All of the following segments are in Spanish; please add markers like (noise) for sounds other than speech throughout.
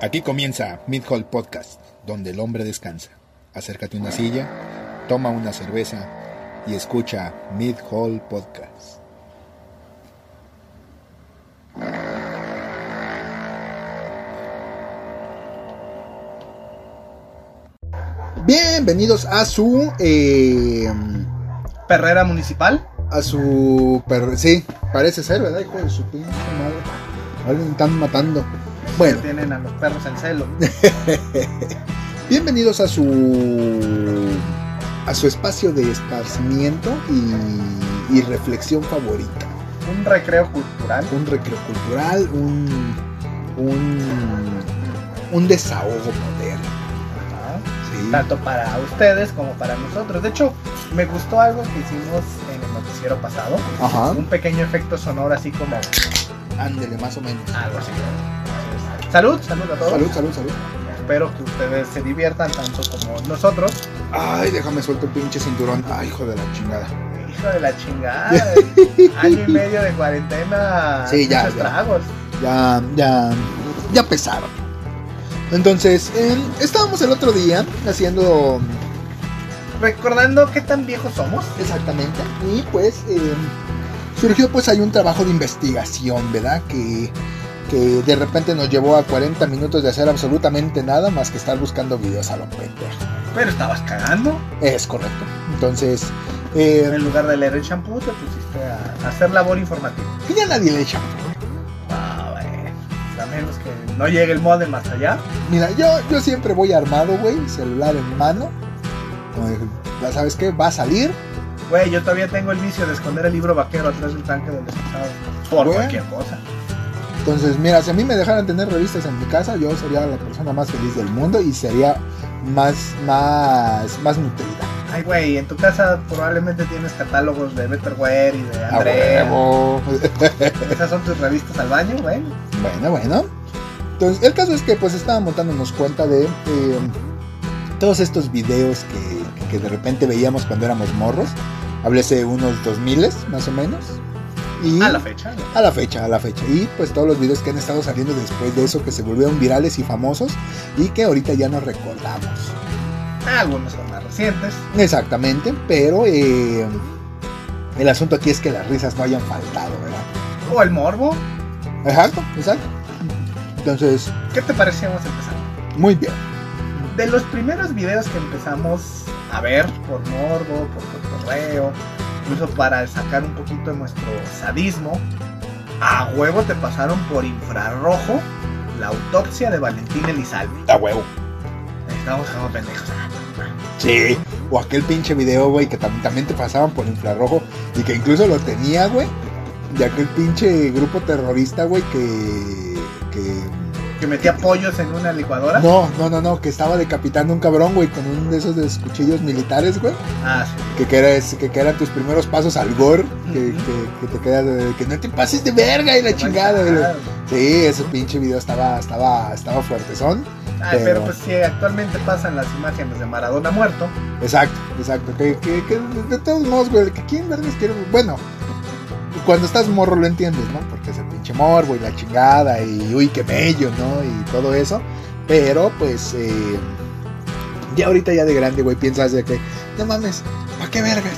Aquí comienza Mid Hall Podcast, donde el hombre descansa. Acércate a una silla, toma una cerveza y escucha Mid Hall Podcast. Bienvenidos a su eh, Perrera Municipal. a su per- sí, parece ser, ¿verdad? Hijo de su pinche madre. Alguien están matando. Bueno, tienen a los perros en celo. (laughs) bienvenidos a su a su espacio de esparcimiento y, y reflexión favorita. Un recreo cultural. Un recreo cultural, un un un desahogo moderno. ¿no? ¿sí? Tanto para ustedes como para nosotros. De hecho, me gustó algo que hicimos en el noticiero pasado. Ajá. Un pequeño efecto sonoro así como Ándele, más o menos. algo así. Salud, salud a todos. Salud, salud, salud. Espero que ustedes se diviertan tanto como nosotros. Ay, déjame suelto el pinche cinturón. Ay, hijo de la chingada. Hijo de la chingada. (laughs) Año y medio de cuarentena. Sí, ya, muchos ya. tragos. ya, ya, ya pesaron. Entonces, eh, estábamos el otro día haciendo Recordando qué tan viejos somos. exactamente y pues eh, surgió pues hay un trabajo de investigación, ¿verdad? Que, que de repente nos llevó a 40 minutos de hacer absolutamente nada más que estar buscando videos a lo pendejo. Pero estabas cagando. Es correcto. Entonces, eh, En lugar de leer el shampoo, te pusiste a hacer labor informativa. ya nadie le echa. Ah, bueno. A menos que no llegue el modem más allá. Mira, yo, yo siempre voy armado, güey, celular en mano. De, ya sabes qué, va a salir. Güey, yo todavía tengo el vicio de esconder el libro vaquero atrás del tanque del excusado. Por cualquier cosa. Entonces, mira, si a mí me dejaran tener revistas en mi casa, yo sería la persona más feliz del mundo y sería más, más, más nutrida. Ay, güey, en tu casa probablemente tienes catálogos de Betterware y de Andrea. (laughs) Esas son tus revistas al baño, güey. Bueno, bueno. Entonces, el caso es que pues estábamos dándonos cuenta de eh, todos estos videos que, que de repente veíamos cuando éramos morros. Háblese unos 2000 más o menos. Y A la fecha. a la fecha, a la fecha. Y pues todos los videos que han estado saliendo después de eso, que se volvieron virales y famosos y que ahorita ya nos recordamos. Algunos son más recientes. Exactamente, pero eh, el asunto aquí es que las risas no hayan faltado, ¿verdad? O el morbo. Exacto, exacto. Entonces, ¿Qué te parecía vamos a empezar? muy bien. de los primeros videos que empezamos a ver por morbo, por correo, incluso para sacar un poquito de nuestro sadismo, a huevo te pasaron por infrarrojo la autopsia de Valentín Elizalde. A huevo. Estamos como pendejos. Sí. O aquel pinche video, güey, que tam- también te pasaban por infrarrojo y que incluso lo tenía, güey. De aquel pinche grupo terrorista, güey, que... que... Metía pollos en una licuadora. No, no, no, no, que estaba decapitando un cabrón, güey, con uno de esos de esos cuchillos militares, güey. Ah, sí. Que, que, era, ese- que, que eran tus primeros pasos al gore, que, te queda de que no te pases de verga y la chingada. güey. Ah, Sí, ese pinche video estaba, estaba, estaba fuertezón. Ay, Pero- pero pues si actualmente pasan las imágenes de Maradona muerto, Exacto, exacto. Que, que, que de todos modos, güey, que quién vergas quiere. Bueno, cuando estás morro lo entiendes, ¿no? Porque pinche morbo y la chingada y uy, qué bello, ¿no? Y todo eso. Pero pues, eh, ya ahorita ya de grande, güey, piensas de que, no mames, ¿para qué vergas?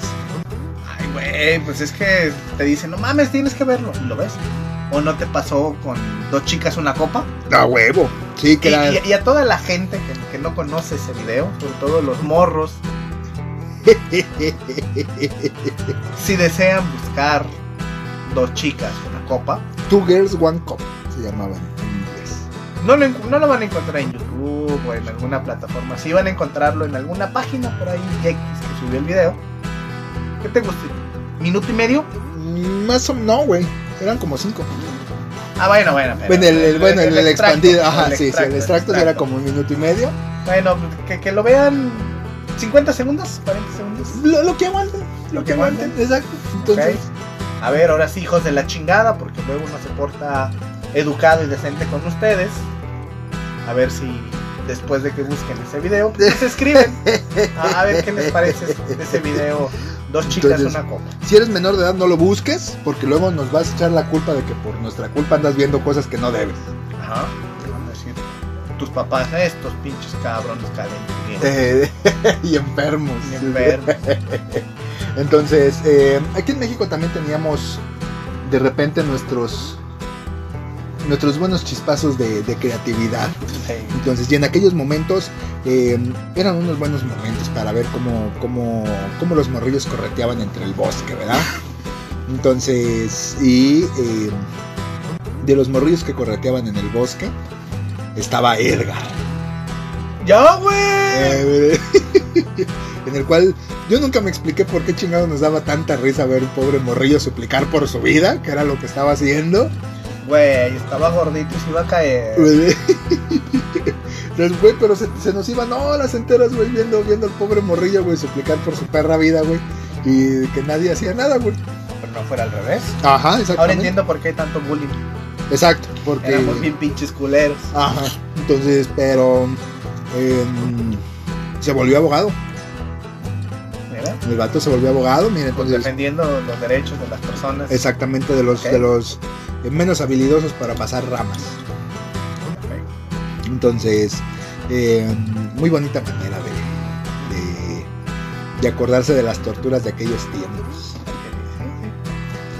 Ay, güey, pues es que te dicen, no mames, tienes que verlo. Y lo ves. ¿O no te pasó con dos chicas una copa? A huevo. Sí, Y, y- y a toda la gente que, que no conoce ese video, sobre todo los morros, (laughs) si desean buscar dos chicas una copa, Two Girls, One Cup se llamaban en inglés. no lo, encu- no lo van a encontrar en YouTube o en alguna plataforma. Sí van a encontrarlo en alguna página por ahí X que subió el video. ¿Qué te gusta? ¿Minuto y medio? Mm, Más o no, güey. Eran como cinco. Ah, bueno, bueno. pero- Bueno, el, el- bueno, el, el expandido, ajá, sí, sí, el extracto, era como un minuto y medio. Bueno, que, que lo vean 50 segundos, 40 segundos. Lo, que aguanten, lo, que aguanten, exacto. Entonces. A ver, ahora sí, hijos de la chingada, porque luego uno se porta educado y decente con ustedes. A ver si después de que busquen ese video, pues se escriben. A, a ver qué les parece (laughs) ese- video. Dos chicas, Entonces- una copa. si eres menor de edad, no lo busques, porque luego nos vas a echar la culpa de que por nuestra culpa andas viendo cosas que no debes. Ajá. ¿qué van a decir? tus papás, estos pinches cabrones calenturientos. Eh, (laughs) y enfermos. y enfermos. (laughs) Entonces, eh, aquí en México también teníamos de repente nuestros nuestros buenos chispazos de, de creatividad. Sí. Entonces, y en aquellos momentos eh, eran unos buenos momentos para ver cómo, cómo, cómo los morrillos correteaban entre el bosque, ¿verdad? Entonces, y eh, de los morrillos que correteaban en el bosque, estaba Edgar. ¡Ya, güey! Eh, (laughs) en el cual yo nunca me expliqué por qué chingado nos daba tanta risa ver un pobre morrillo suplicar por su vida, que era lo que estaba haciendo. Güey, estaba gordito y se iba a caer. (laughs) Entonces, güey, pero se, se nos iban horas enteras, güey, viendo, viendo al pobre morrillo, güey, suplicar por su perra vida, güey. Y que nadie hacía nada, güey. Pero no fuera al revés. Ajá, exactamente. Ahora entiendo por qué hay tanto bullying. Exacto, porque. Éramos bien pinches culeros. Ajá. Entonces, pero. em, se volvió abogado. El vato se volvió abogado, mira, Pues entonces. defendiendo los derechos de las personas. Exactamente de los, de los eh, menos habilidosos para pasar ramas. Entonces, eh, muy bonita manera de, de, de acordarse de las torturas de aquellos tiempos.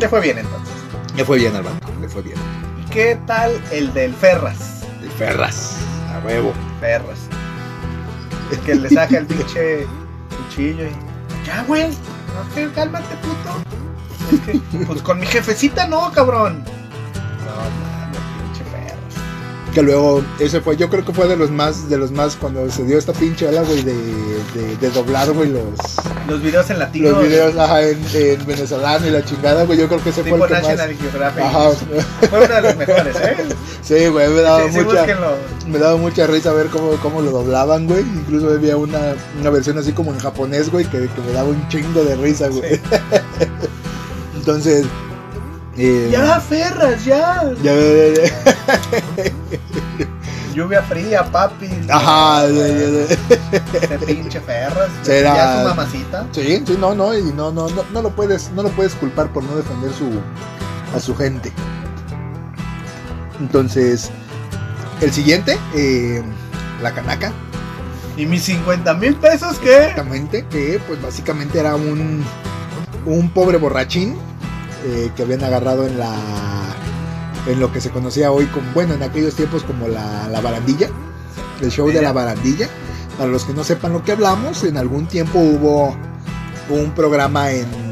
Le fue bien entonces. Le fue bien al vato, le fue bien. ¿Y qué tal el del Ferras? De ferras, a huevo. Ferras. Es que le saca el (laughs) pinche cuchillo y. Ya, güey. Cálmate, puto. Pues con mi jefecita no, cabrón. Que luego, ese fue, yo creo que fue de los más, de los más, cuando se dio esta pinche ola, güey, de, de, de doblar, güey, los, Los videos en latino. los videos ajá, en, en venezolano y la chingada, güey, yo creo que ese fue el que más. Ajá, (laughs) Fue uno de los mejores, ¿eh? sí, güey, me daba Sí, mucha, me daba mucha risa ver cómo, cómo lo doblaban, güey. Incluso había una, una versión así como en japonés, güey, que, que me daba un chingo de risa, güey. Sí. (laughs) Entonces, eh, Ya, Ferras, ya. ya, (laughs) Lluvia fría, papi. Ajá, ya, ya, ya. Pinche Ferras. (laughs) Será- Ya su mamacita. Sí, sí, no, no, y no, no, no, no lo puedes, no lo puedes culpar por no defender su, a su gente. Entonces, el siguiente, eh, la canaca, ¿Y mis 50 mil pesos qué? exactamente, que pues básicamente era un, un pobre borrachín eh, que habían agarrado en la, en lo que se conocía hoy como, bueno, en aquellos tiempos como la, la barandilla, el show de la barandilla. Para los que no sepan lo que hablamos, en algún tiempo hubo un programa en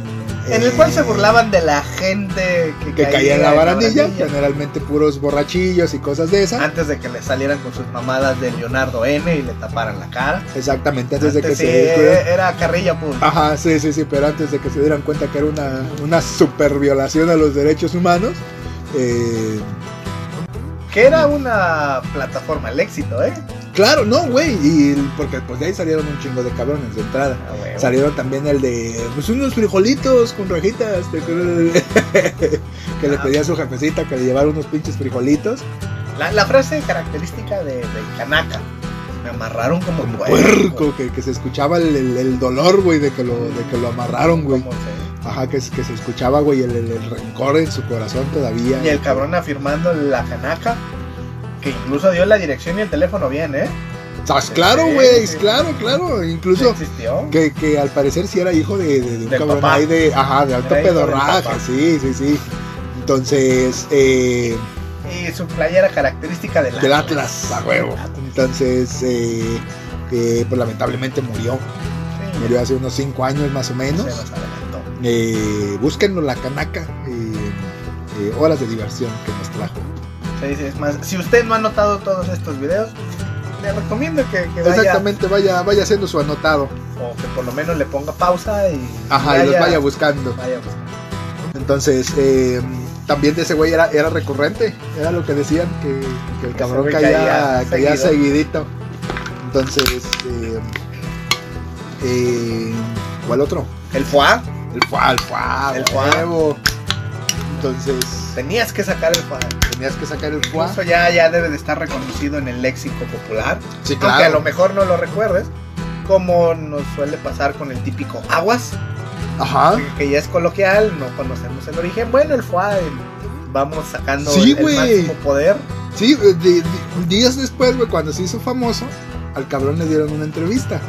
En el cual se burlaban de la gente que, que caía en la barandilla, generalmente puros borrachillos y cosas de esas. Antes de que le salieran con sus mamadas de Leonardo N y le taparan la cara. Exactamente, antes de que sí, se era carrilla pues. Ajá, sí, sí, sí, pero antes de que se dieran cuenta que era una, una super violación a los derechos humanos. eh, Que era una plataforma, el éxito, ¿eh? Claro, no, güey, y porque pues de ahí salieron un chingo de cabrones de entrada. Ah. Salieron también el de pues unos frijolitos con rajitas (laughs) que le Ah. pedía a su jefecita que le llevara unos pinches frijolitos La, la frase característica de, del Kanaka. Me amarraron como, como puerco. que, que se escuchaba el, el- el dolor, güey, de que lo, de que lo amarraron, güey. Se- Ajá, que, que se escuchaba, güey, el, el- el rencor en su corazón todavía. Y el cabrón afirmando la Kanaka. Que incluso dio la dirección y el teléfono bien, ¿eh? ¿Sabes? Claro, güey, sí. claro, claro. Incluso que, que al parecer sí era hijo de, de- de un cabrón ahí de, ajá, de alto pedorraje, sí, sí, sí. Entonces, eh, Y su playera característica del del Atlas, a huevo. Entonces, eh, eh, pues lamentablemente murió. Sí, Murió hace unos 5 años más o menos. Eh, búsquenlo, la canaca. eh, horas de diversión que nos trajo. Sí, sí, es más, si usted no ha notado todos estos videos, le recomiendo que, que vaya Exactamente, vaya, vaya haciendo su anotado. o que por lo menos le ponga pausa y Ajá, y los vaya buscando. vaya buscando. Entonces, eh, también de ese güey era, era recurrente. Era lo que decían, que, que el cabrón caía, caía caía seguidito. Entonces, eh, eh, ¿cuál otro? El FUA, El FUA, el FUA, El FUA. Entonces, tenías que sacar el FUA. tenías que sacar el FUA. Eso ya, ya debe de estar reconocido en el léxico popular. Sí, Aunque a lo claro. mejor no lo recuerdes, como nos suele pasar con el típico aguas, Ajá. que, que ya es coloquial, no conocemos el origen. Bueno, el el vamos sacando Sí, el, el máximo poder. Sí, de- de- días después, güey, cuando se hizo famoso, al cabrón le dieron una entrevista.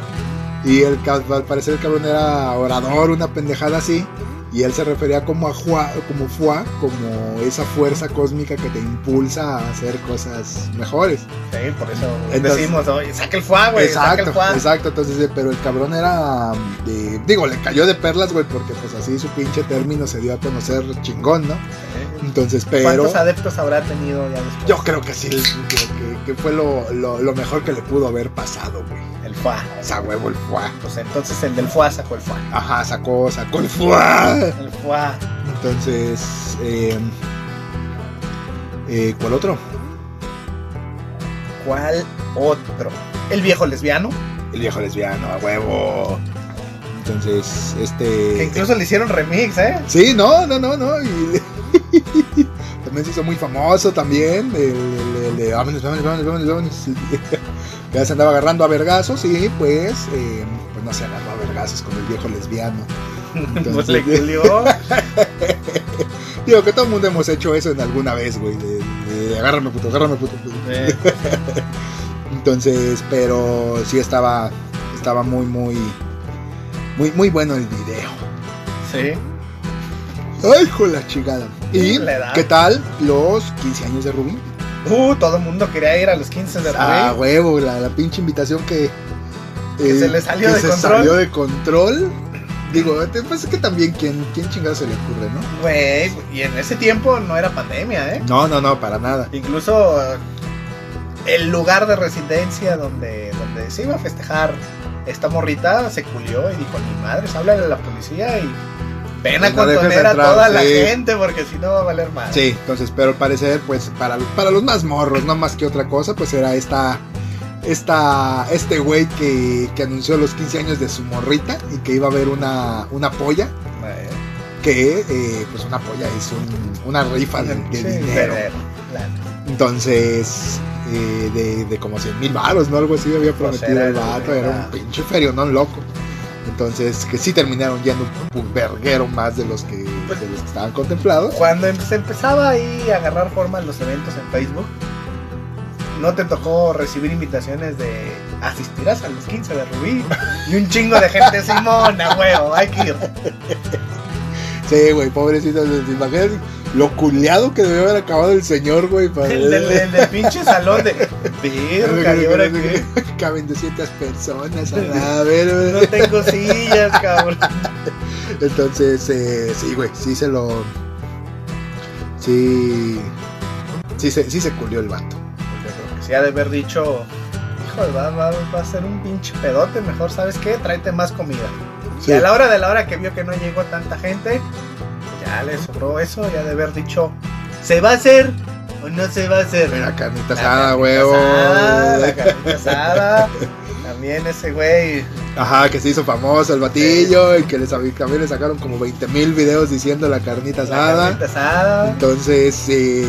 Y el, al parecer el cabrón era orador, una pendejada así. Y él se refería como a Hua, como Fua, como esa fuerza cósmica que te impulsa a hacer cosas mejores. Sí, por eso Entonces- decimos, oye, saca el fuá, güey, saca el exacto, exacto. Entonces, eh, pero el cabrón era de, digo, le cayó de perlas, güey, porque pues así su pinche término se dio a conocer chingón, ¿no? Sí. Entonces, pero ¿Cuántos adeptos habrá tenido ya después? yo creo que sí, que, que- fue lo, lo- lo mejor que le pudo haber pasado, güey. El fuá. O sea, huevo el fuá. Pues entonces el del fuá sacó el fuá. Ajá, sacó, sacó el fuá. El fuá. Entonces, eh, eh, ¿cuál otro? ¿Cuál otro? El viejo lesbiano, El viejo lesbiano, a huevo. Entonces, este. que incluso le hicieron remix, ¿eh? Sí, no, no, no, no. Y (laughs) también se hizo muy famoso también. El, el- el de vámonos, vámonos, vámonos, vámonos, vámonos. (laughs) Ya se andaba agarrando a vergazos y pues, eh, pues no se agarró a vergazos con el viejo lesbiano. (laughs) pues le culió. (laughs) Digo que todo el mundo hemos hecho eso en alguna vez, güey. De, de agárrame puto, agárrame puto. Eh, Entonces, pero sí estaba, estaba muy, muy, muy, muy bueno el video. sí. Ay, con la chingada. ¿Y qué tal los 15 años de Rubí? Uh, todo el mundo quería ir a los 15 de Ah, huevo, la, la pinche invitación que. eh, Que se le salió que de se control. salió de control. Digo, te- pues es que también, ¿quién, quién chingado se le ocurre, no? Güey, y en ese tiempo no era pandemia, ¿eh? No, no, no, para nada. Incluso eh, el lugar de residencia donde, donde se iba a festejar esta morrita se culió y dijo, ni madres, háblale a la policía y ven a No contener a toda la gente porque si no va a valer más. Sí, entonces, pero al parecer, pues para, para los más morros, no más que otra cosa, pues era esta. Esta, este güey que, que anunció los 15 años de su morrita y que iba a haber una, una polla, que eh, pues una polla es un- una rifa de, de sí, dinero. Entonces, eh, de, de como 100 mil baros, ¿no? Algo así había Pues prometido era el el- vato, era era- un pinche ferio, ¿no? Loco. Entonces, que sí terminaron yendo un verguero más de los que, de los que estaban contemplados. Cuando em- se empezaba ahí a agarrar forma los eventos en Facebook, ¿no te tocó recibir invitaciones de asistirás a los 15 de Rubí? Y un chingo de gente, Simona, huevo, hay que ir. Sí, güey, pobrecito, ¿te imaginas lo culeado que debió haber acabado el señor, güey? Para... El del, el del pinche salón de. (laughs) Verga, ¿y ahora? Caben 200 personas a ver, No tengo sillas, cabrón. (laughs) Entonces, eh, sí, güey, sí se lo. Sí. Sí se, sí se culió el vato. Sí ha de haber dicho. Hijo, va, va, va a ser un pinche pedote. Mejor, ¿sabes qué? Tráete más comida. Sí. Y a la hora de la hora que vio que no llegó tanta gente, ya le sobró eso. Ya de haber dicho. ¿Se va a hacer no se va a hacer? La carnita La asada, huevo. La carnita asada. También ese güey. Ajá, que se hizo famoso el batillo y que les, también le sacaron como 20 mil videos diciendo la carnita La asada. carnita asada. Entonces, eh,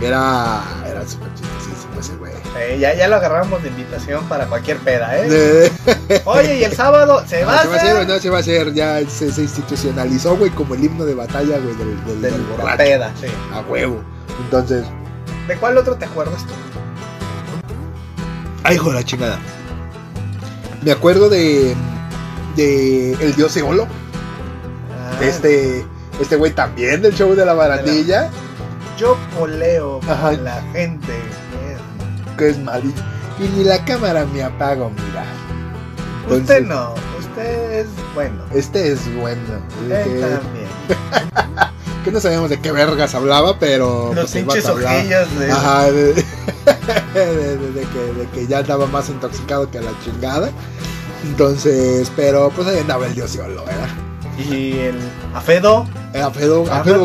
era, era súper chistosísimo ese güey. Eh, ya, ya lo agarramos de invitación para cualquier peda, ¿eh? Eh, Oye, y el sábado se va no, a se va a hacer, hacer. no se va a hacer, ya se, se institucionalizó, güey, como el himno de batalla, güey, del, del, Del del la borracho. peda, sí. A huevo. Entonces, ¿De cuál otro te acuerdas tú? ay, hijo de la chingada. Me acuerdo de, de El Dios Eolo, Ah, este, este güey también del show de la barandilla, Yo poleo con la gente. que que es Mari. Y ni la cámara me apago, mira. Usted no, usted es bueno. Este es bueno. que, también. (laughs) que no sabíamos de qué vergas hablaba, pero. Los pues, el pinches ojillas de. Ajá, (laughs) de, de- que, de que ya andaba más intoxicado que la chingada. Entonces, pero pues ahí andaba el diosiolo, ¿verdad? Y el Afedo. Que Afedo, también-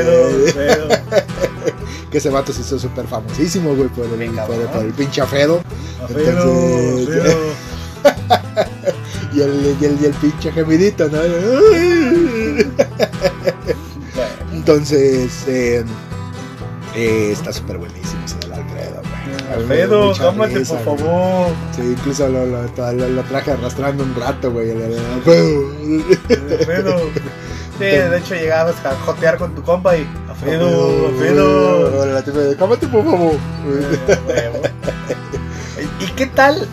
Afedo. (laughs) que ese vato se hizo súper famosísimo, güey, por el, Bien por, el- por el pinche afedo. Afedo, Entonces- Afedo. (laughs) Y el, y el, y el pinche gemidito, ¿no? (laughs) Entonces, eh, eh, está súper buenísimo ese del Alfredo, güey. A mí me dio Afedo, mucha cámate risa, por favor. Sí, incluso lo, lo, lo- lo traje arrastrando un rato, güey. Alfredo. Afedo. Sí, de hecho llegabas a jotear con tu compa y. Afedo. Ahora la tipa de, "Cámate, por favor. Eh. ¿Y qué tal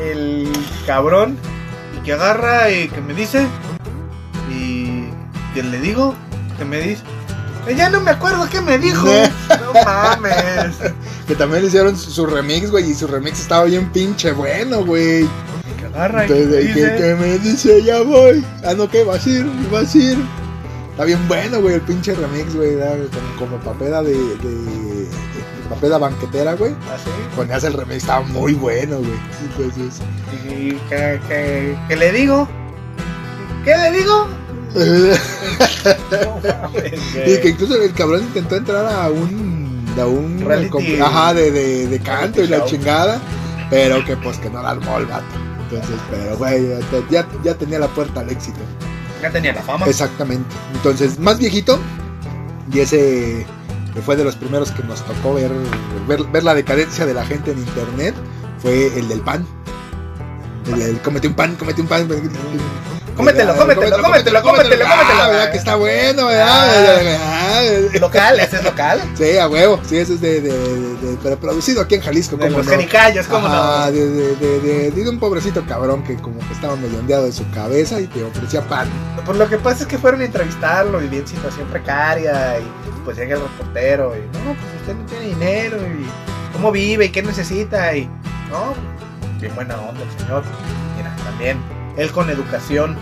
el cabrón que agarra y que me dice? Que le digo, que me dice. "Eh, Ya no me acuerdo qué me dijo. (laughs) No mames. Que también le hicieron su, su remix, güey, y su remix estaba bien pinche bueno, güey. Que agarra y que Entonces, que, dice. que me dice, ya voy. Ah, no, ¿qué? ¿Vas a ir? ¿Vas a ir? Está bien bueno, güey, el pinche remix, güey, como, como papeda de, de, de papeda banquetera, güey. Así. Ponías el remix, estaba muy bueno, güey. Entonces, Y que, que, que le digo. ¿Qué le digo? (laughs) Y que incluso el cabrón intentó entrar a un, a un Reality. ajá, de, de, de canto y la show. chingada, pero que pues que no la armó el vato. Entonces, pero güey, ya, ya tenía la puerta al éxito. Ya tenía la fama. Exactamente. Entonces, más viejito, y ese fue de los primeros que nos tocó ver, ver, ver la decadencia de la gente en internet, fue el del pan. El, del cómete un pan, cómete un pan. Cómetelo, cómetelo, cómetelo, cómetelo, Ah, cómetelo. ¿verdad que está bueno, ¿verdad? Ah. Ah, Local, ese es local. (laughs) Sí, a huevo, sí, ese es de, de, de- de- pero producido aquí en Jalisco, De como los jericayos, ¿cómo no? de, de, un pobrecito cabrón que como que estaba medio ondeado de su cabeza y te ofrecía pan. Pues lo que pasa es que fueron a entrevistarlo y vi en situación precaria y pues llega el reportero y no, pues usted no tiene dinero y cómo vive y qué necesita y no, bien buena onda el señor. Mira, también él con educación,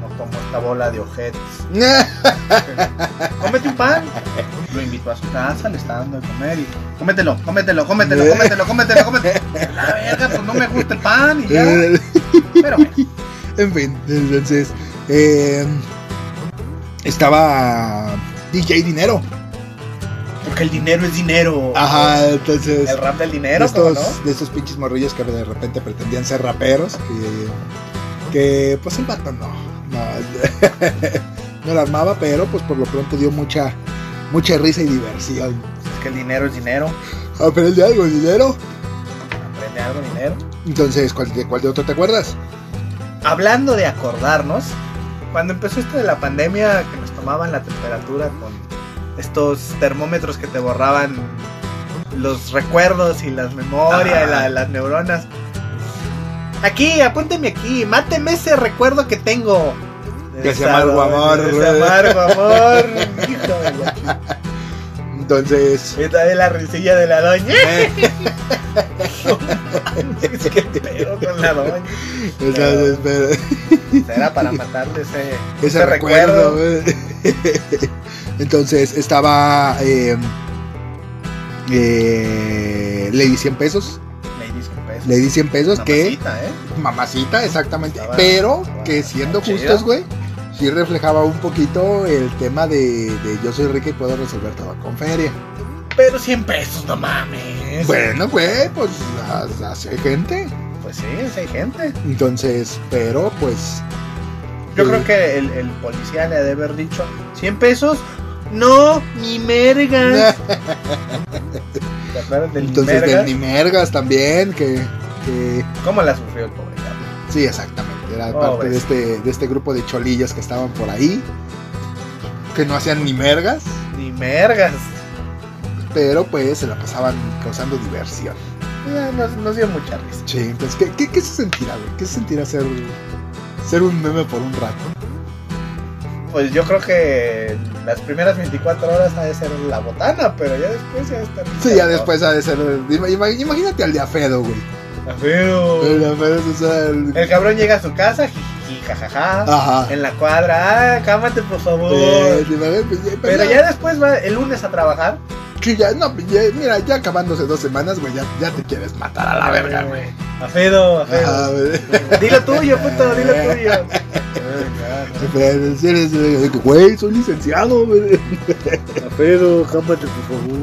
no como esta bola de ojetes. (laughs) Cómete un pan. Lo invitó a su casa, le está dando de comer y cómetelo, cómetelo, cómetelo, (laughs) cómetelo, cómetelo, cómetelo. La verga, pues no me gusta el pan y ya. (laughs) Pero bueno, en fin, entonces eh, estaba DJ Dinero. porque el dinero es dinero. Ajá, entonces El rap del de dinero, ¿cómo estos, no? de estos pinches morrillos que de repente pretendían ser raperos, que, que pues el vato no, no, (laughs) no la armaba, pero pues por lo pronto dio mucha, mucha risa y diversión. Es que el dinero es dinero. Aprende algo, dinero. Aprende algo, dinero. Entonces, ¿cuál de, cuál de otro te acuerdas? Hablando de acordarnos, cuando empezó esto de la pandemia, que nos tomaban la temperatura con estos termómetros que te borraban los recuerdos y las memorias, Ah. la- las neuronas. Aquí, apúnteme aquí, máteme ese recuerdo que tengo. De ese amargo amor. Ese amargo amor. Entonces, Y también la risilla de la doña. (laughs) ¿Qué pedo con la doña? entonces, pero- Era para matarle ese, ese recuerdo. Entonces estaba eh, eh, Lady 100 pesos. Lady 100 pesos. Lady 100 pesos que Mamacita, ¿eh? mamacita, exactamente. Estaba- pero estaba que siendo justos, güey, sí reflejaba un poquito el tema de, de yo soy rica y puedo resolver todo con feria. Pero 100 pesos, no mames. Bueno, güey, pues hay gente. Pues sí, hay gente. Entonces, pero pues. Yo Sí. creo que el, el policía le ha de haber dicho 100 pesos. No, ni mergas. (laughs) ¿Te acuerdas del Entonces, mergas? del Nimergas también, que, que ¿Cómo la sufrió el pobre cabrón? Sí, exactamente. Era Oh, parte de este, de este grupo de cholillas que estaban por ahí. Que no hacían ni mergas, Ni mergas. pero pues se la pasaban causando diversión. Ya, Nos, nos dio mucha risa. Sí, entonces, ¿qué, qué, qué se sentirá, güey? ¿Qué se sentirá ser, ser un meme por un rato? Pues yo creo que las primeras 24 horas ha de ser la botana, pero ya después ya está. Sí, ya después ha de ser. ima- ima- Imagínate al de Afedo, güey. Feo. El de Afedo es el- El cabrón llega a su casa, jiji, jajaja. Ajá. En la cuadra, ah, cámate por favor. Eh. Pues, ya- pues, Pero ya después va el lunes a trabajar. Sí, ya, no, ya- mira, ya acabándose dos semanas, güey, ya, ya te quieres matar a la verga, güey. A Fedo, a Fedo. Ajá, güey. Dilo tuyo, puto, dilo tuyo. (laughs) Pero, si eres, eh, Güey, soy licenciado, güey. Fedo, cámate por favor.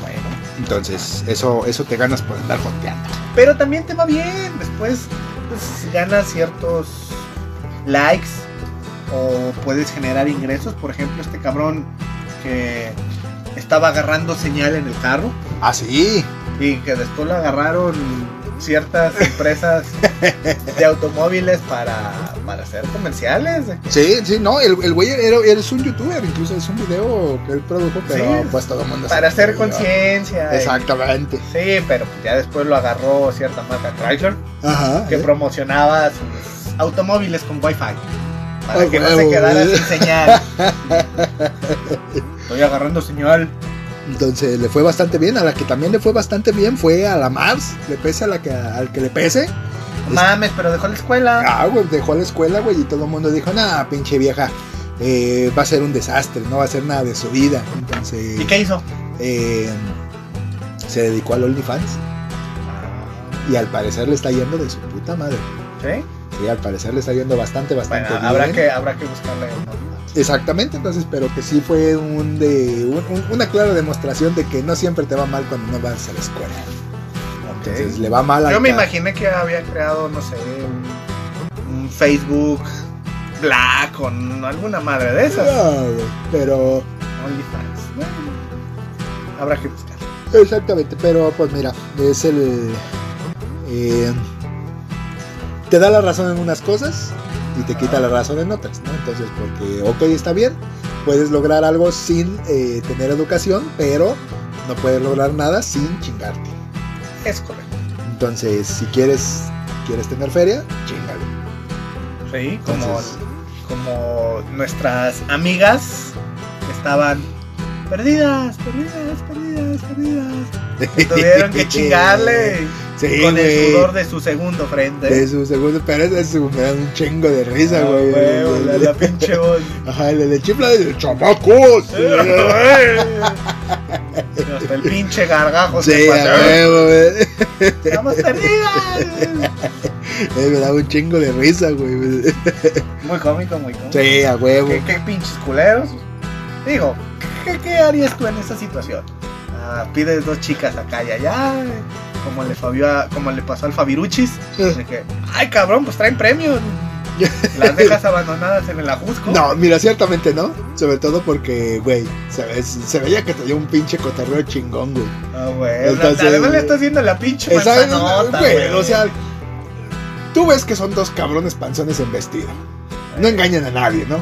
Bueno. Entonces, eso, eso te ganas por andar joteando. Pero también te va bien. Después pues, ganas ciertos likes o puedes generar ingresos. Por ejemplo, este cabrón que estaba agarrando señal en el carro Ah, sí. y que después lo agarraron ciertas empresas (laughs) de automóviles para, para hacer comerciales. Sí, sí, no, el, el güey era, es un youtuber, incluso es un video que él produjo, pero Sí, pues todo el mundo Para hacer conciencia. y- Exactamente. Sí, pero ya después lo agarró cierta marca Chrysler Ajá. que ¿eh? promocionaba sus automóviles con Wi-Fi. Para Ah, que no se quedara sin (laughs) señal. Estoy agarrando señal. Entonces le fue bastante bien. A la que también le fue bastante bien fue a la Mars. Le pese a la que, al que le pese. Mames, pero dejó la escuela. Ah, güey, dejó la escuela, güey, y todo el mundo dijo, nah, pinche vieja, eh, va a ser un desastre, no va a ser nada de su vida. Entonces, ¿Y qué hizo? eh, se dedicó al OnlyFans y al parecer le está yendo de su puta madre. ¿Sí? Sí, al parecer le está yendo bastante, Bueno, bastante bien. habrá que, habrá que buscarle uno. Exactamente, entonces, pero que sí fue un de un- un- una clara demostración de que no siempre te va mal cuando no vas a la escuela. Entonces le va mal a Yo me imaginé que había creado, no sé, un, un Facebook Black con alguna madre de esas. pero OnlyFans. Bueno, habrá que buscar. Exactamente, pero pues mira, es el... eh, te da la razón en unas cosas y te quita la razón en otras, ¿no? Entonces, porque, ok, está bien, puedes lograr algo sin eh, tener educación, pero no puedes lograr nada sin chingarte. Es correcto. Entonces, si quieres, quieres tener feria, chingale. Sí, como, nuestras amigas estaban perdidas, perdidas, perdidas, perdidas. Y tuvieron que (laughs) chingarle Sí, con el sudor de su segundo frente. De su segundo, pero ese es un- me da un chingo de risa, Ah, güey. la, la pinche voz. Ajá, el de chifla de chamacos. Hasta el pinche gargajo Sí, se a pasó. huevo, güey. Estamos perdidas. (laughs) Eh, me da un chingo de risa, güey. Muy cómico, muy cómico. Sí, a huevo. ¿Qué, qué pinches culeros. Digo, ¿qué, qué harías tú en esa situación? Ah, pides dos chicas acá y allá, como le, Fabio a- como le pasó al Fabiruchis. de que, Ay, cabrón, pues traen premios. (laughs) Las dejas abandonadas en el ajusco. No, mira, ciertamente no. Sobre todo porque, güey, se, ve- se veía que tenía un pinche cotorreo chingón, güey. Ah, güey. Entonces- Además le estás haciendo la pinche Esa- manzanota, güey. o sea, tú ves que son dos cabrones panzones en vestido. No engañan a nadie, ¿no?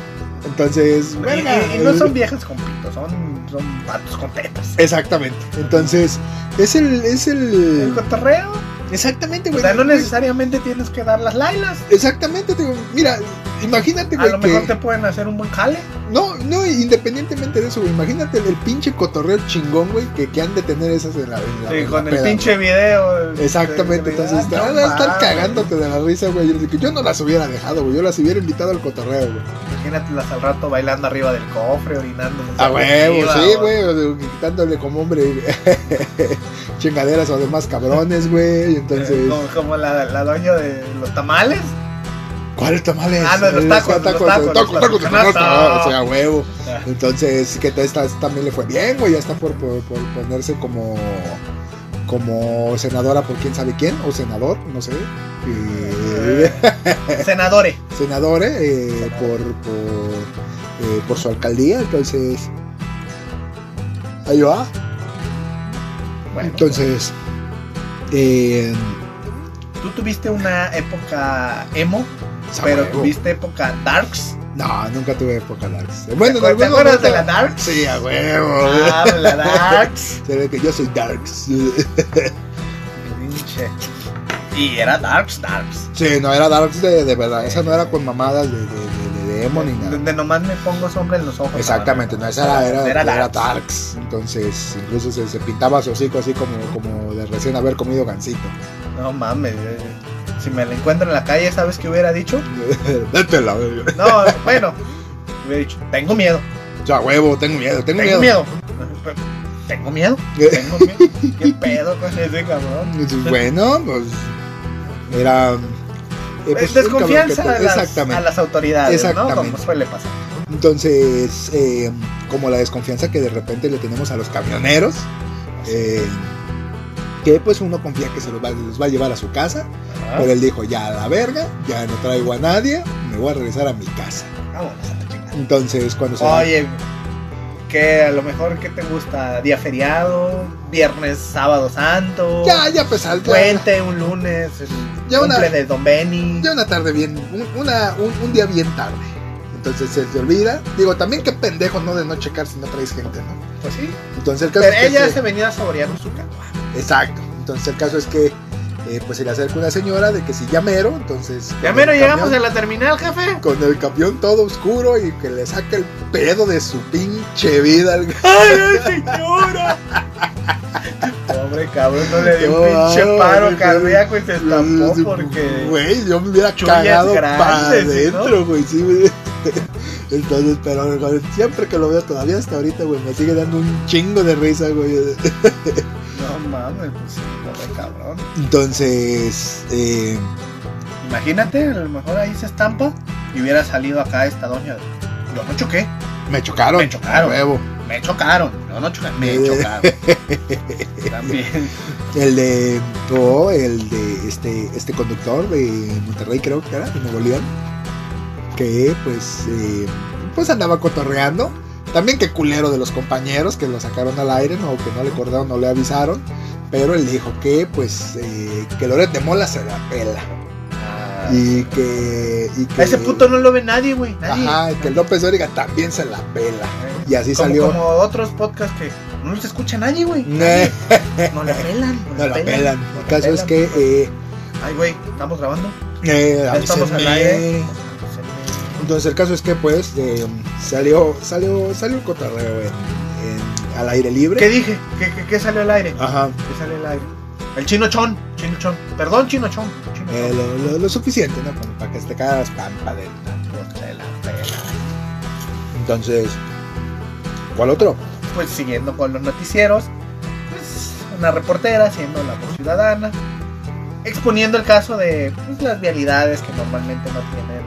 Entonces, Y, verga. y- y no son viejas con pito, son, son vatos con tetas. Exactamente. Entonces, es el. Es El el. cotorreo. Exactamente, O güey. sea, no necesariamente tienes que dar las lailas. Exactamente, digo, mira, imagínate, A güey, lo que... mejor te pueden hacer un buen jale. No, no, independientemente de eso, güey, imagínate el, el pinche cotorreo chingón, güey, que, que han de tener esas en la, en la- Sí, en la con el peda, pinche video. Exactamente, de- de- entonces ah, van a estar cagándote de la risa, güey. Yo no las hubiera dejado, güey, yo las hubiera invitado al cotorreo, güey. Imagínatelas al rato bailando arriba del cofre, orinando. A huevo, sí, güey, quitándole como hombre (laughs) chingaderas o demás cabrones, güey, eh, entonces... Como, como la, la doña de los tamales. ¿Cuáles tamales? Ah, no, los Eh, tacos, tacos, tacos, tacos canasta, o sea, huevo. Ah. Entonces, que esta también le fue bien, güey. Ya está por, por- por ponerse como como senadora por quién sabe quién, o senador, no sé. Eh, (laughs) Senadore. senador, eh, por, por, eh, por su alcaldía. Entonces, ahí va. Bueno, Entonces, eh, tú tuviste una época emo, pero tuviste época darks. No, nunca tuve época Darks. Bueno, en ¿Te algún acuerdas de momento- la Darks? Sí, a huevo. Ah, la darks. (laughs) Se ve que yo soy Darks. (laughs) Pinche. Y era darks, darks. Sí, no era Darks de, de verdad. Esa no era con mamadas de, de, de, de emo ni nada. Donde nomás me pongo sombra en los ojos. Exactamente, no, esa era, era, Era era darks. Entonces, incluso se, se pintaba su hocico así como, como de recién haber comido gansito. No mames. Si me la encuentro en la calle, ¿sabes qué hubiera dicho? (laughs) Vete la verga. No, bueno. Hubiera dicho, tengo miedo. Sea, huevo, tengo miedo, tengo, Tengo miedo. miedo. Tengo miedo. Tengo miedo. (laughs) ¿Qué pedo con ese cabrón? Entonces, bueno, pues era... eh, pues, desconfianza cabrón a las, Exactamente. a las autoridades, ¿no? Como suele pasar. Entonces, eh, como la desconfianza que de repente le tenemos a los camioneros, eh, que pues uno confía que se los va, los va a llevar a su casa, Ajá. pero él dijo, ya a la verga, ya no traigo a nadie, me voy a regresar a mi casa. Vámonos a chingada. Entonces, cuando se... Oye, que a lo mejor, ¿qué te gusta? Día feriado, viernes, sábado santo, Ya, ya ya- puente, un lunes, Ya una- de Don Benny. Ya una tarde bien, un, una, un, un día bien tarde. Entonces se te olvida. Digo, también qué pendejo, ¿no? De no checar si no traes gente, ¿no? Pues sí, Entonces el caso pero es que ella se- se venía saboreando su cagua. Exacto. Entonces el caso es que eh, pues se le acerca una señora de que si llamero, entonces... Ya con mero el llegamos camión- a la terminal, jefe. Con el camión todo oscuro y que le saca el pedo de su pinche vida. al- (laughs) ¡Ay, ay, (laughs) señora! Pobre cabrón, no le dio un No, pinche ay, paro güey. cardíaco y se estampó porque. Güey, yo me hubiera cagado para adentro, güey. Sí, güey. (laughs) Entonces, pero siempre que lo veo todavía hasta ahorita, güey, me sigue dando un chingo de risa, güey. No mames, pues cabrón. Entonces, eh, Imagínate, a lo mejor ahí se estampa y hubiera salido acá esta doña. Yo no choqué, me chocaron. Me chocaron. a huevo. me chocaron. Yo no choqué, me Eh. chocaron. (laughs) También. El de, oh, el de este, este conductor de Monterrey, creo que era, de Nuevo León, que pues, eh, pues andaba cotorreando. También que culero de los compañeros que lo sacaron al aire, no, que no le acordaron, no le avisaron. Pero él dijo que, pues, eh, que Loret de Mola se la pela. Ah, Y que, y que A ese puto no lo ve nadie, güey. Ajá, y que López Dóriga también se la pela. Y así como, salió. Como otros podcasts que no los escucha nadie, güey. Ne- (laughs) No la pelan. No la pelan. no El caso es que, eh, Ay, güey, ¿estamos grabando? eh, estamos al aire. Entonces el caso es que pues eh, salió, salió, salió el en, en- al aire libre. ¿Qué dije? ¿Qué, qué, qué salió al aire? Ajá. ¿Qué salió al aire? El chino chon. Chino chon. Perdón, chino chon. Chino eh, lo, lo- lo suficiente, ¿no? Como para que te cagas pampa de la. Entonces, ¿cuál otro? Pues siguiendo con los noticieros, pues una reportera siendo la voz ciudadana, exponiendo el caso de pues, las vialidades que normalmente no tienen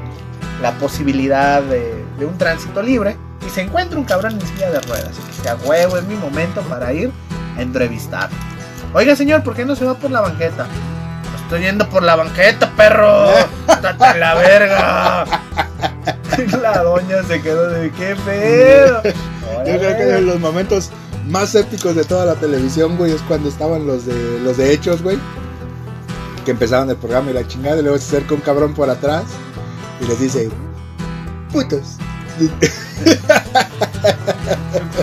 la posibilidad de, un tránsito libre y se encuentra un cabrón en silla de ruedas. Dice, a huevo, es mi momento para ir a entrevistar. Oiga señor, ¿por qué no se va por la banqueta? Estoy yendo por la banqueta, perro. ¡Date a la verga! (laughs) La doña se quedó de qué pedo. Yo creo que de los momentos más épicos de toda la televisión, güey, es cuando estaban los de los de hechos, güey. Que empezaban el programa y la chingada, y luego se acerca un cabrón por atrás y les dice, putos.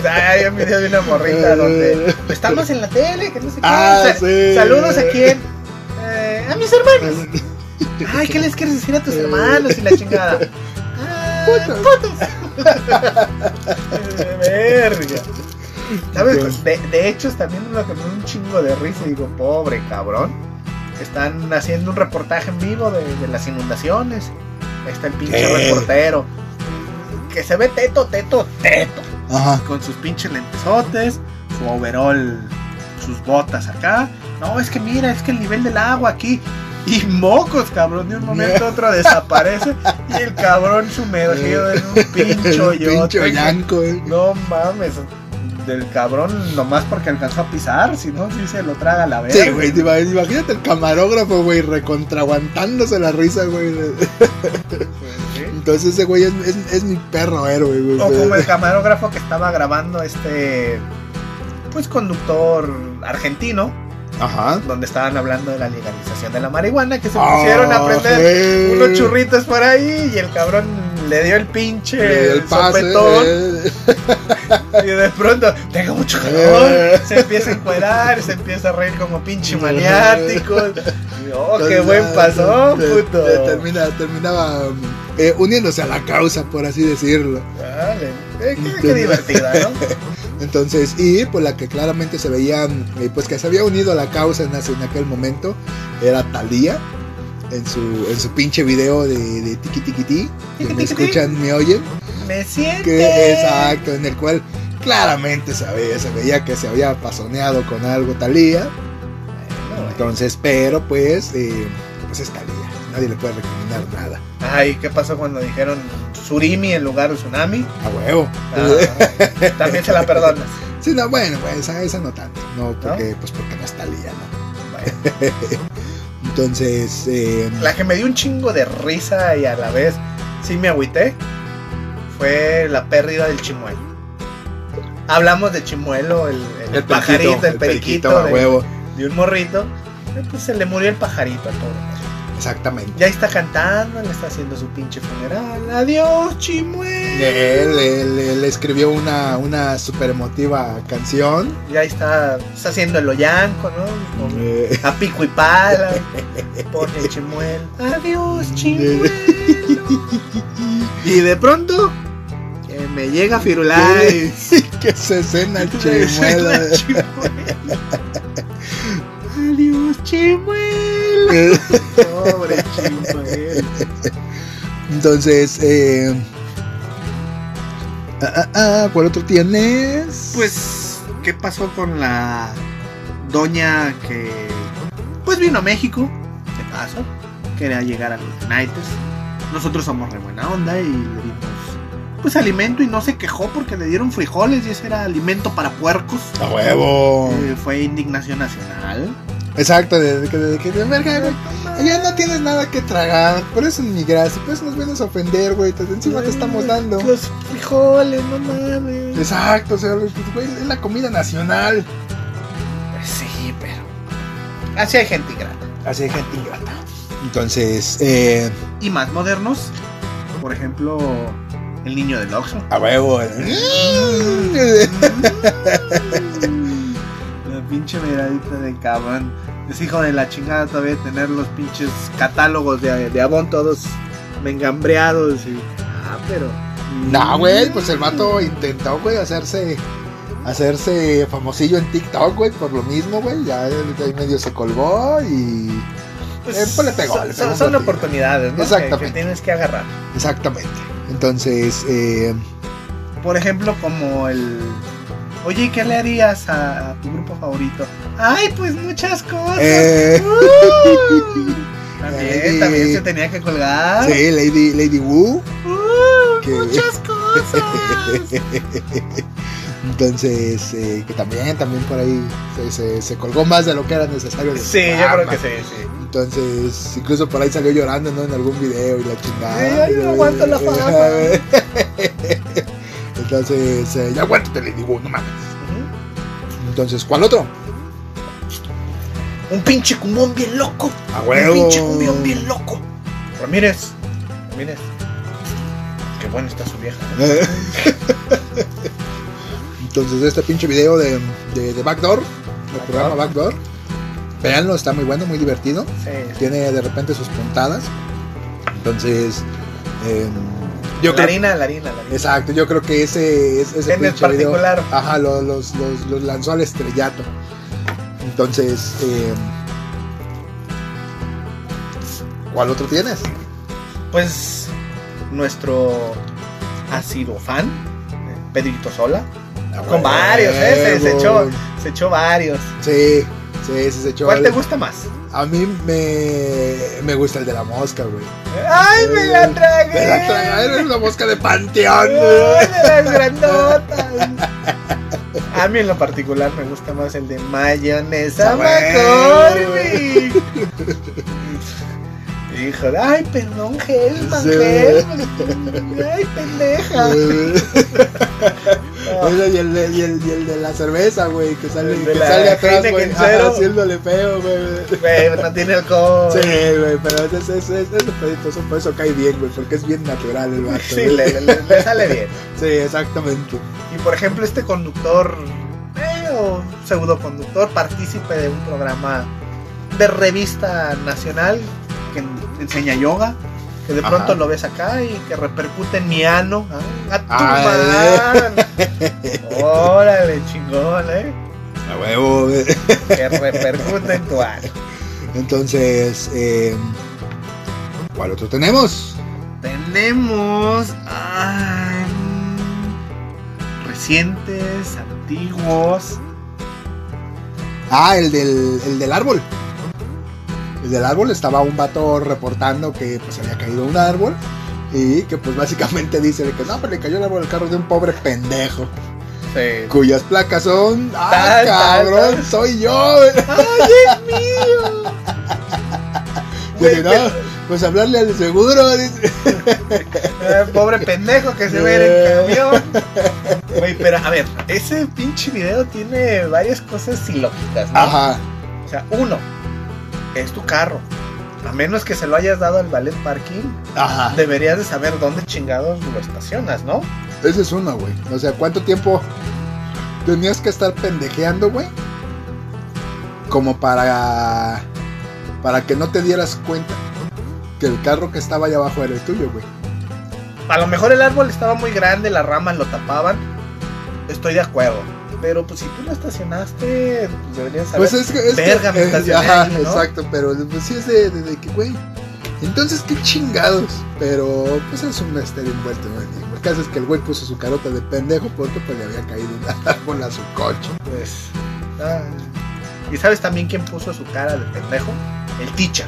Ay, un video de una morrita (laughs) donde estamos en la tele, que no sé qué. Ah, sí. Saludos a quién? Eh, a mis hermanos. (laughs) Ay, ¿qué les quieres decir a tus hermanos y la chingada? (laughs) Ah, Putos. putos. Eh, Verga. ¿Sabes? De, de hecho, es también lo que me da un chingo de risa. y Digo, pobre cabrón. Están haciendo un reportaje en vivo de, de las inundaciones. Ahí está el pinche ¿Qué? reportero. Que se ve teto, teto, teto Ajá. con sus pinches lentesotes, su overall, sus botas acá. No, es que mira, es que el nivel del agua aquí. Y mocos, cabrón, de un momento a otro (laughs) desaparece. Y el cabrón sumergido en un pincho (laughs) pincho yanco, eh. No mames. Del cabrón nomás porque alcanzó a pisar, si no, si se lo traga a la verga. Sí, güey, te ima- imagínate el camarógrafo, güey, recontraguantándose la risa, güey. Sí. Entonces ese güey es, es- es mi perro héroe, güey. O como el camarógrafo que estaba grabando este, pues conductor argentino, Ajá. donde estaban hablando de la legalización de la marihuana, que se Ah, pusieron a prender sí. unos churritos por ahí y el cabrón le dio el pinche El pase. sopetón eh. (laughs) y de pronto, tengo mucho calor, Eh. se empieza a encuerar, se empieza a reír como pinche (laughs) maniático. Y, oh, qué buen te- puto. te- termina- terminaba eh, uniéndose a la causa, por así decirlo. Vale, qué, qué divertida, ¿no? (laughs) Entonces, y pues la que claramente se veía, eh, pues que se había unido a la causa en, ese- en aquel momento, era Talía. En su, en su pinche video de, de Tiki Tiki Ti, que me escuchan, me oyen. Me siente. Que, exacto, en el cual claramente se veía, se veía que se había pasoneado con algo Talía. Entonces, pero pues, eh, pues es Talía. Nadie le puede recomendar nada. Ay, ¿qué pasó cuando dijeron Surimi en lugar de Tsunami? A huevo. Ah, también se la perdonas. Sí, no, bueno, pues esa, esa no tanto. No, porque, pues porque no es Talía, ¿no? Bueno, (laughs) Entonces, eh, la que me dio un chingo de risa y a la vez sí me agüité fue la pérdida del chimuelo. Hablamos de Chimuelo, el, el, El pajarito, periquito, el periquito, de, huevo. de un morrito. Pues se le murió el pajarito a todo. Exactamente. Ya está cantando, le está haciendo su pinche funeral. Adiós, Chimuelo. Él, él- él escribió una, una super emotiva canción. Ya está, está haciendo el oyanco, ¿no? Con- Eh, A pico y pala. Pone Chimuelo. Adiós, Chimuelo. Y de pronto, que me llega Firulais. (laughs) que se escena La Chimuelo. Pobre Chimuelo. Entonces, eh, ah, ah, ah, ¿cuál otro tienes? Pues, ¿qué pasó con la doña que pues vino a México? De paso, quería llegar a los United. Nosotros somos re buena onda y le dimos pues alimento y no se quejó porque le dieron frijoles y ese era alimento para puercos. a huevo. Eh, fue indignación nacional. Exacto, de, que- de, que de verga, güey. Ya no tienes nada que tragar, por eso ni gracia, por eso nos vienes a ofender, güey. Encima te estamos dando. Los frijoles, no mames. Exacto, o sea, güey, es la comida nacional. Sí, pero así hay gente ingrata. Así hay gente ingrata. Entonces, eh, Y más modernos, por ejemplo, el niño del Oxxo. a huevo. (laughs) Pinche miradita de cabrón. Es hijo de la chingada todavía tener los pinches catálogos de, de Avon todos mengambreados y. Ah, pero. Nah, güey, pues el vato intentó, güey, hacerse hacerse famosillo en TikTok, güey, por lo mismo, güey. Ya ahí medio se colgó y. Pues, Eh, pues le pegó, son, le pegó son- oportunidades, ¿no? Que- Exactamente. Que, tienes que agarrar. Exactamente. Entonces, eh, Por ejemplo, como el. Oye, ¿y ¿qué le harías a, tu grupo favorito? Ay, pues muchas cosas. eh, Uh. (laughs) también, Ay. también se tenía que colgar. sí, Lady, Lady Wu. Uh, Que- muchas cosas. (laughs) Entonces, eh, que también, también por ahí se, se, se colgó más de lo que era necesario. Sí, yo creo que sí, sí. Entonces, incluso por ahí salió llorando, ¿no? En algún video y la chingada. Ay, ay, no aguanto la fama. (laughs) Entonces, eh, ya aguántate, Lady Wu, no mames. Entonces, ¿cuál otro? Un pinche cumbión bien loco. A Un huevo. pinche cumbión bien loco. Ramírez. Ramírez. Qué bueno está su vieja. (laughs) Entonces, este pinche video de, de, de Backdoor, el programa Backdoor, veanlo, está muy bueno, muy divertido. Sí. Tiene de repente sus puntadas. Entonces, eh, yo creo. Larina, Larina, Larina. Exacto, yo creo que ese, ese, En video, particular. ajá, lo- los, los, los lanzó al estrellato. Entonces, eh, ¿cuál otro tienes? Pues nuestro ácido fan, Pedrito Sola. Con varios, ¿eh? Se, se echó, se echó varios. Sí, sí, sí, se. ¿Cuál te gusta más? A mí me, me gusta el de la mosca, güey. ¡Ay, me la tragué! Me la tragué, eres una mosca de panteón. ¡Ay, de las grandotas! A mí en lo particular me gusta más el de mayonesa Ah. McCormick. Hijo de, ay, perdón, Helman, Sí. Ay, pendeja. (laughs) Oye, y, el, de- y, el, y el de la cerveza, güey, que sale, que sale atrás, güey, (laughs) haciéndole feo, güey. Güey, no tiene alcohol. Sí, güey, pero ese, ese pedito, eso, por eso cae bien, güey, porque es bien natural el vato. Sí, le, le- le sale bien. (laughs) Sí, exactamente. Y por ejemplo, este conductor, eh, o pseudo conductor, partícipe de un programa de revista nacional que enseña yoga, que de Ajá. pronto lo ves acá y que repercute en mi ano. Ah, ¡A tu Ah, madre! (laughs) Órale, chingón, ¿eh? A huevo. Que repercute en tu ano. Entonces, eh, ¿cuál otro tenemos? Tenemos ah, recientes, antiguos. Ah, el del, el del árbol. El del árbol estaba un vato reportando que pues había caído un árbol y que pues básicamente dice de que no, pero le cayó el árbol al carro de un pobre pendejo, Sí. cuyas placas son, ah, Tal, cabrón, tal. soy yo. ¡Ay, es mío! Dice, no, pues hablarle al seguro. dice. Eh, pobre pendejo que se ve en el camión. Güey, pero a ver, ese pinche video tiene varias cosas ilógicas, ¿no? Ajá. O sea, uno, es tu carro. A menos que se lo hayas dado al ballet parking, Ajá. deberías de saber dónde chingados lo estacionas, ¿no? Ese es uno, güey. O sea, ¿cuánto tiempo tenías que estar pendejeando, güey? Como para. Para que no te dieras cuenta que el carro que estaba allá abajo era el tuyo, güey. A lo mejor el árbol estaba muy grande, las ramas lo tapaban. Estoy de acuerdo. Pero pues si tú lo estacionaste, pues deberías saber. Pues es que. Es Verga, me que, eh, estacioné ajá, ahí, ¿no? exacto, pero pues sí es de, de- de que, güey. Entonces, qué chingados. Pero, pues es un misterio envuelto, güey. El caso es que el güey puso su carota de pendejo porque pues le había caído un árbol (laughs) a su coche. Pues. ah. ¿Y sabes también quién puso su cara de pendejo? El teacher.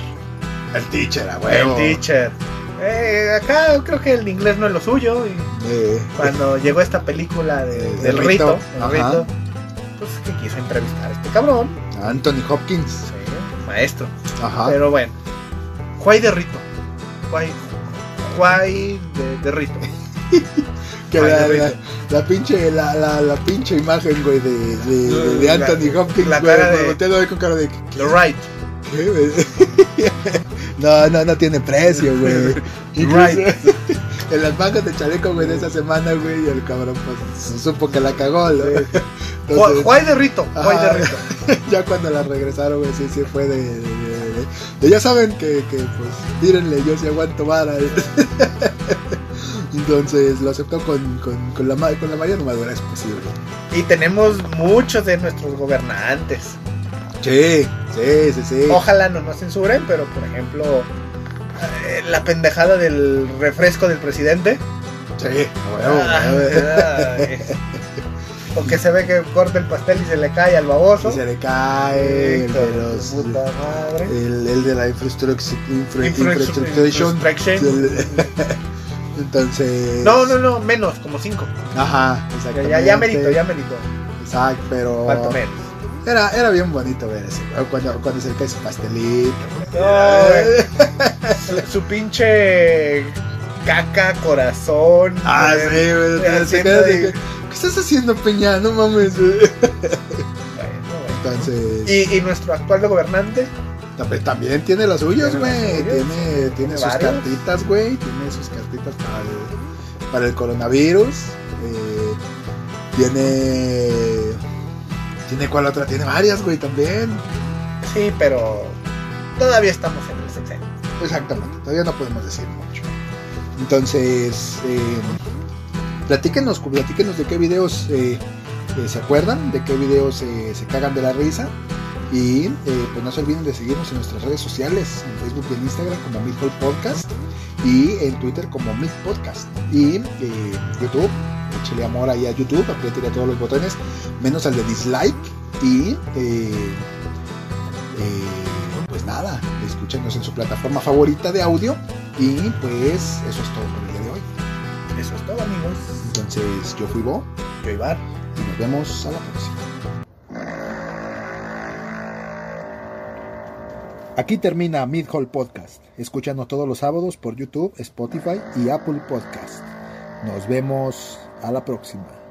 El teacher, a El teacher. Eh, acá creo que el inglés no es lo suyo. Y Eh, cuando llegó esta película de- El del rito, rito, el rito, pues que quiso entrevistar a este cabrón. Anthony Hopkins. Sí, maestro. Ajá. Pero bueno. Juay de rito. Juay, Juay de, de rito. (laughs) que la, la, pinche, la, la, la pinche imagen, güey, de, de, Anthony Hopkins, la güey, cara de- con cara de... ¿qué, The right. qué? No, no, no tiene precio, güey. (laughs) Right. (laughs) en las mangas de chaleco, güey, de esa semana, güey, y el cabrón, pues, supo que la cagó. Juay, Entonces, Juay de rito. Juay de rito. (laughs) ya cuando la regresaron, güey, sí, sí fue de... de- de- de- de ya saben que, que, pues, tírenle, yo sí aguanto vara. Entonces lo aceptó con, con, con, la, con la mayor madurez posible. Y tenemos muchos de nuestros gobernantes. Sí, sí, sí, sí. Ojalá no nos censuren, pero por ejemplo, eh, la pendejada del refresco del presidente. Sí, a huevo, Ah, a huevo. ay. o que se ve que corta el pastel y se le cae al baboso. Y se le cae el de de los... su puta madre. El, el de la infraestructura. Infra-. (laughs) Entonces... No, no, no, menos, como cinco. Ajá, exactamente. ya, ya merito, ya merito. Exacto, pero... Cuanto menos. Era, era bien bonito ver güey, cuando, cuando se le cae su pastelito. güey. Su, pinche caca, corazón. Ah, sí, güey. ¿Qué estás haciendo, Peña? No mames, güey. Bueno, (laughs) güey. Entonces, Y, y nuestro actual gobernante, también, también tiene las suyas, güey. Tiene, tiene Tiene sus varios. cartitas, güey. Tiene sus cartitas para el, para el coronavirus. Eh, tiene. ¿Tiene cuál otra? Tiene varias, güey, también. sí, pero todavía estamos en el sexenio. Exactamente, todavía no podemos decir mucho. Entonces, eh, platíquenos, platíquenos de qué videos eh, eh, se acuerdan, de qué videos eh, se cagan de la risa. Y eh, pues no se olviden de seguirnos en nuestras redes sociales, en Facebook y en Instagram como Midhole Podcast y en Twitter como Mid Podcast. Y YouTube, échale amor ahí a YouTube, apriétale a todos los botones, menos al de dislike. Y eh, eh, pues nada, escúchenos en su plataforma favorita de audio. Y pues eso es todo por el día de hoy. Eso es todo, amigos. Entonces yo fui Bo Yo, Ibar. y nos vemos a la próxima. Aquí termina Mid Hall Podcast. Escúchanos todos los sábados por YouTube, Spotify y Apple Podcast. Nos vemos a la próxima.